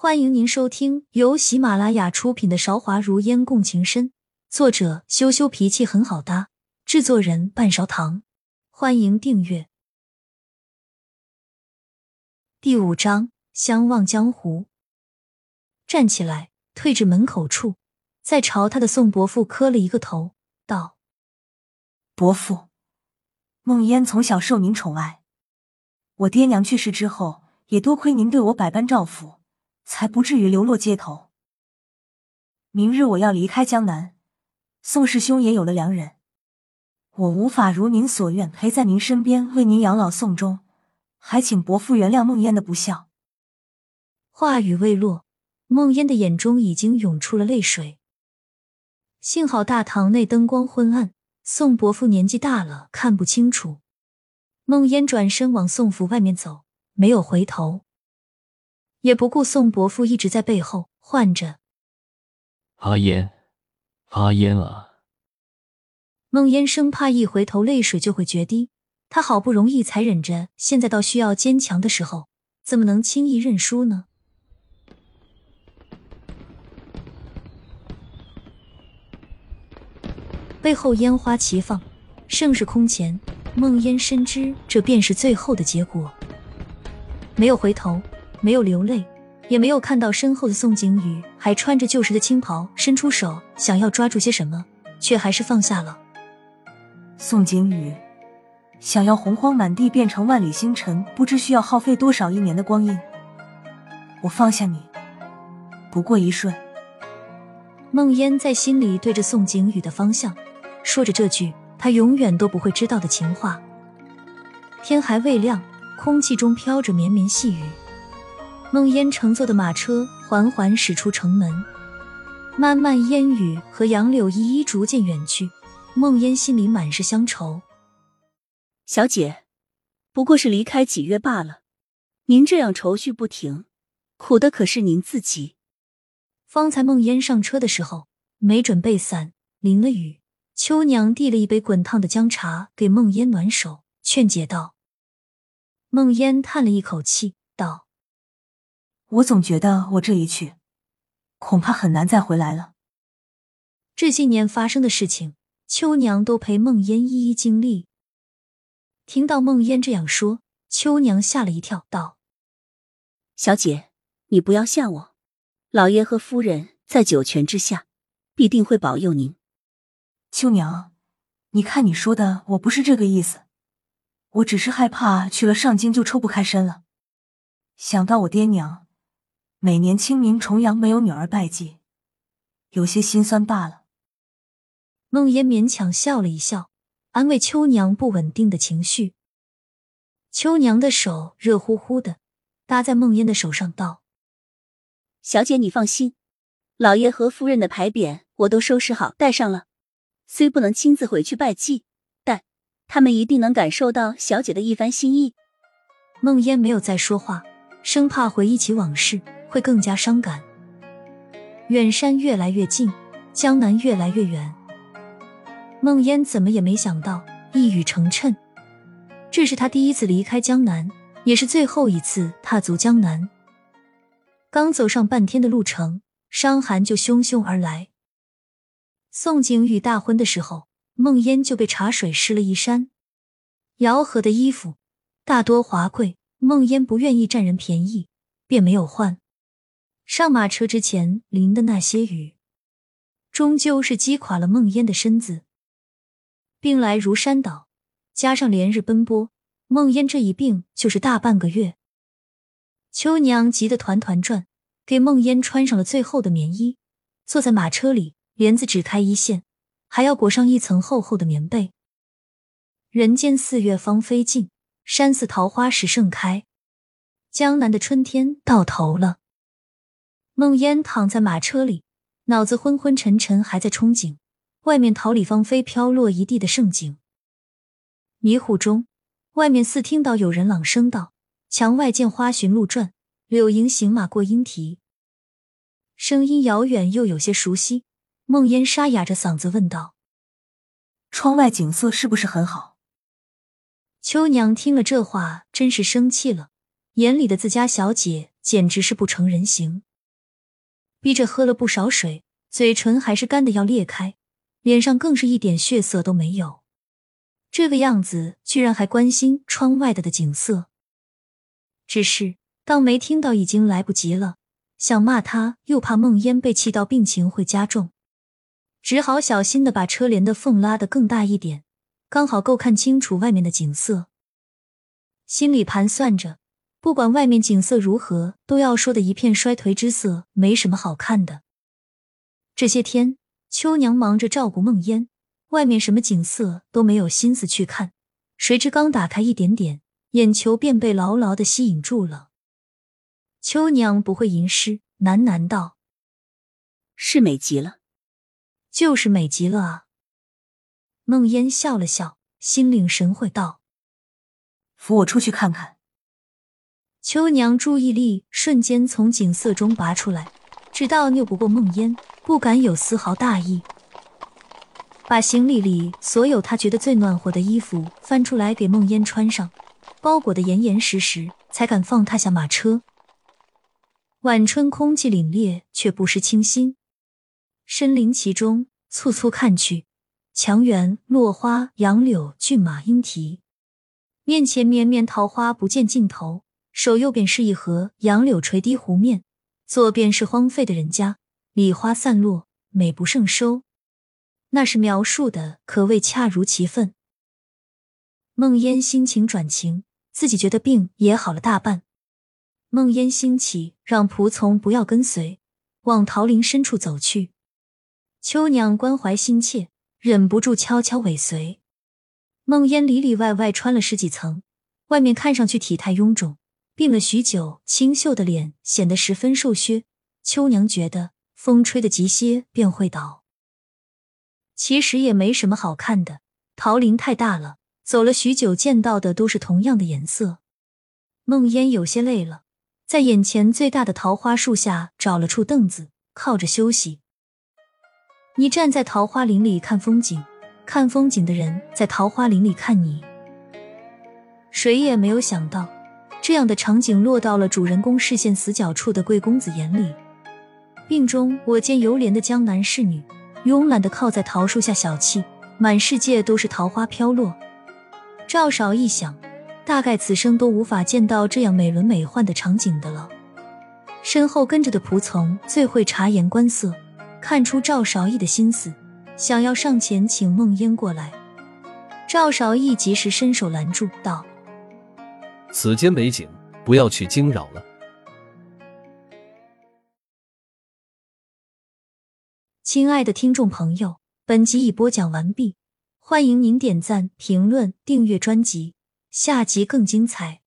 欢迎您收听由喜马拉雅出品的《韶华如烟共情深》，作者羞羞脾气很好搭，制作人半勺糖。欢迎订阅。第五章：相忘江湖。站起来，退至门口处，再朝他的宋伯父磕了一个头，道：“伯父，梦烟从小受您宠爱，我爹娘去世之后，也多亏您对我百般照拂。”才不至于流落街头。明日我要离开江南，宋师兄也有了良人，我无法如您所愿陪在您身边为您养老送终，还请伯父原谅梦烟的不孝。话语未落，梦烟的眼中已经涌出了泪水。幸好大堂内灯光昏暗，宋伯父年纪大了，看不清楚。梦烟转身往宋府外面走，没有回头。也不顾宋伯父一直在背后唤着：“阿烟，阿烟啊！”孟烟生怕一回头泪水就会决堤，他好不容易才忍着，现在到需要坚强的时候，怎么能轻易认输呢？背后烟花齐放，盛世空前，孟烟深知这便是最后的结果，没有回头。没有流泪，也没有看到身后的宋景宇还穿着旧时的青袍，伸出手想要抓住些什么，却还是放下了。宋景宇想要洪荒满地变成万里星辰，不知需要耗费多少一年的光阴。我放下你，不过一瞬。梦烟在心里对着宋景宇的方向说着这句他永远都不会知道的情话。天还未亮，空气中飘着绵绵细雨。梦烟乘坐的马车缓缓驶出城门，漫漫烟雨和杨柳依依逐渐远去。梦烟心里满是乡愁。小姐，不过是离开几月罢了，您这样愁绪不停，苦的可是您自己。方才梦烟上车的时候没准备伞，淋了雨。秋娘递了一杯滚烫的姜茶给梦烟暖手，劝解道。梦烟叹了一口气，道。我总觉得我这一去，恐怕很难再回来了。这些年发生的事情，秋娘都陪梦烟一一经历。听到梦烟这样说，秋娘吓了一跳，道：“小姐，你不要吓我，老爷和夫人在九泉之下，必定会保佑您。”秋娘，你看你说的，我不是这个意思，我只是害怕去了上京就抽不开身了，想到我爹娘。每年清明重阳没有女儿拜祭，有些心酸罢了。梦烟勉强笑了一笑，安慰秋娘不稳定的情绪。秋娘的手热乎乎的，搭在梦烟的手上，道：“小姐，你放心，老爷和夫人的牌匾我都收拾好带上了。虽不能亲自回去拜祭，但他们一定能感受到小姐的一番心意。”梦烟没有再说话，生怕回忆起往事。会更加伤感。远山越来越近，江南越来越远。梦烟怎么也没想到，一语成谶。这是他第一次离开江南，也是最后一次踏足江南。刚走上半天的路程，伤寒就汹汹而来。宋景宇大婚的时候，梦烟就被茶水湿了一衫。姚和的衣服大多华贵，梦烟不愿意占人便宜，便没有换。上马车之前淋的那些雨，终究是击垮了梦烟的身子。病来如山倒，加上连日奔波，梦烟这一病就是大半个月。秋娘急得团团转，给梦烟穿上了最厚的棉衣，坐在马车里，帘子只开一线，还要裹上一层厚厚的棉被。人间四月芳菲尽，山寺桃花始盛开，江南的春天到头了。梦烟躺在马车里，脑子昏昏沉沉，还在憧憬外面桃李芳菲、飘落一地的盛景。迷糊中，外面似听到有人朗声道：“墙外见花寻路转，柳迎行马过莺啼。”声音遥远又有些熟悉。梦烟沙哑着嗓子问道：“窗外景色是不是很好？”秋娘听了这话，真是生气了，眼里的自家小姐简直是不成人形。逼着喝了不少水，嘴唇还是干的要裂开，脸上更是一点血色都没有。这个样子，居然还关心窗外的的景色。只是当没听到，已经来不及了。想骂他，又怕梦烟被气到病情会加重，只好小心的把车帘的缝拉得更大一点，刚好够看清楚外面的景色。心里盘算着，不管外面景色如何，都要说的一片衰颓之色，没什么好看的。这些天，秋娘忙着照顾梦烟，外面什么景色都没有心思去看，谁知刚打开一点点，眼球便被牢牢的吸引住了。秋娘不会吟诗，喃喃道：“是美极了，就是美极了啊。”梦烟笑了笑，心领神会道：“扶我出去看看。”秋娘注意力瞬间从景色中拔出来，直到拗不过梦烟，不敢有丝毫大意，把行李里所有她觉得最暖和的衣服翻出来给梦烟穿上，包裹的严严实实，才敢放她下马车。晚春空气凛冽，却不失清新。身临其中，簇簇看去，墙垣落花、杨柳、骏马、莺啼，面前绵绵桃花不见尽头。手右边是一河，杨柳垂堤湖面；左边是荒废的人家，梨花散落，美不胜收。那是描述的可谓恰如其分。梦烟心情转晴，自己觉得病也好了大半。梦烟兴起，让仆从不要跟随，往桃林深处走去。秋娘关怀心切，忍不住悄悄尾随。梦烟里里外外穿了十几层，外面看上去体态臃肿，病了许久，清秀的脸显得十分瘦削。秋娘觉得风吹得急些便会倒。其实也没什么好看的，桃林太大了，走了许久，见到的都是同样的颜色。梦烟有些累了。在眼前最大的桃花树下找了处凳子，靠着休息。你站在桃花林里看风景，看风景的人在桃花林里看你。谁也没有想到，这样的场景落到了主人公视线死角处的贵公子眼里。病中我见犹怜的江南侍女，慵懒的靠在桃树下小憩，满世界都是桃花飘落。赵少一想。大概此生都无法见到这样美轮美奂的场景的了。身后跟着的仆从最会察言观色，看出赵少义的心思，想要上前请梦烟过来。赵少义及时伸手拦住，道：“此间美景，不要去惊扰了。”亲爱的听众朋友，本集已播讲完毕，欢迎您点赞、评论、订阅专辑。下集更精彩。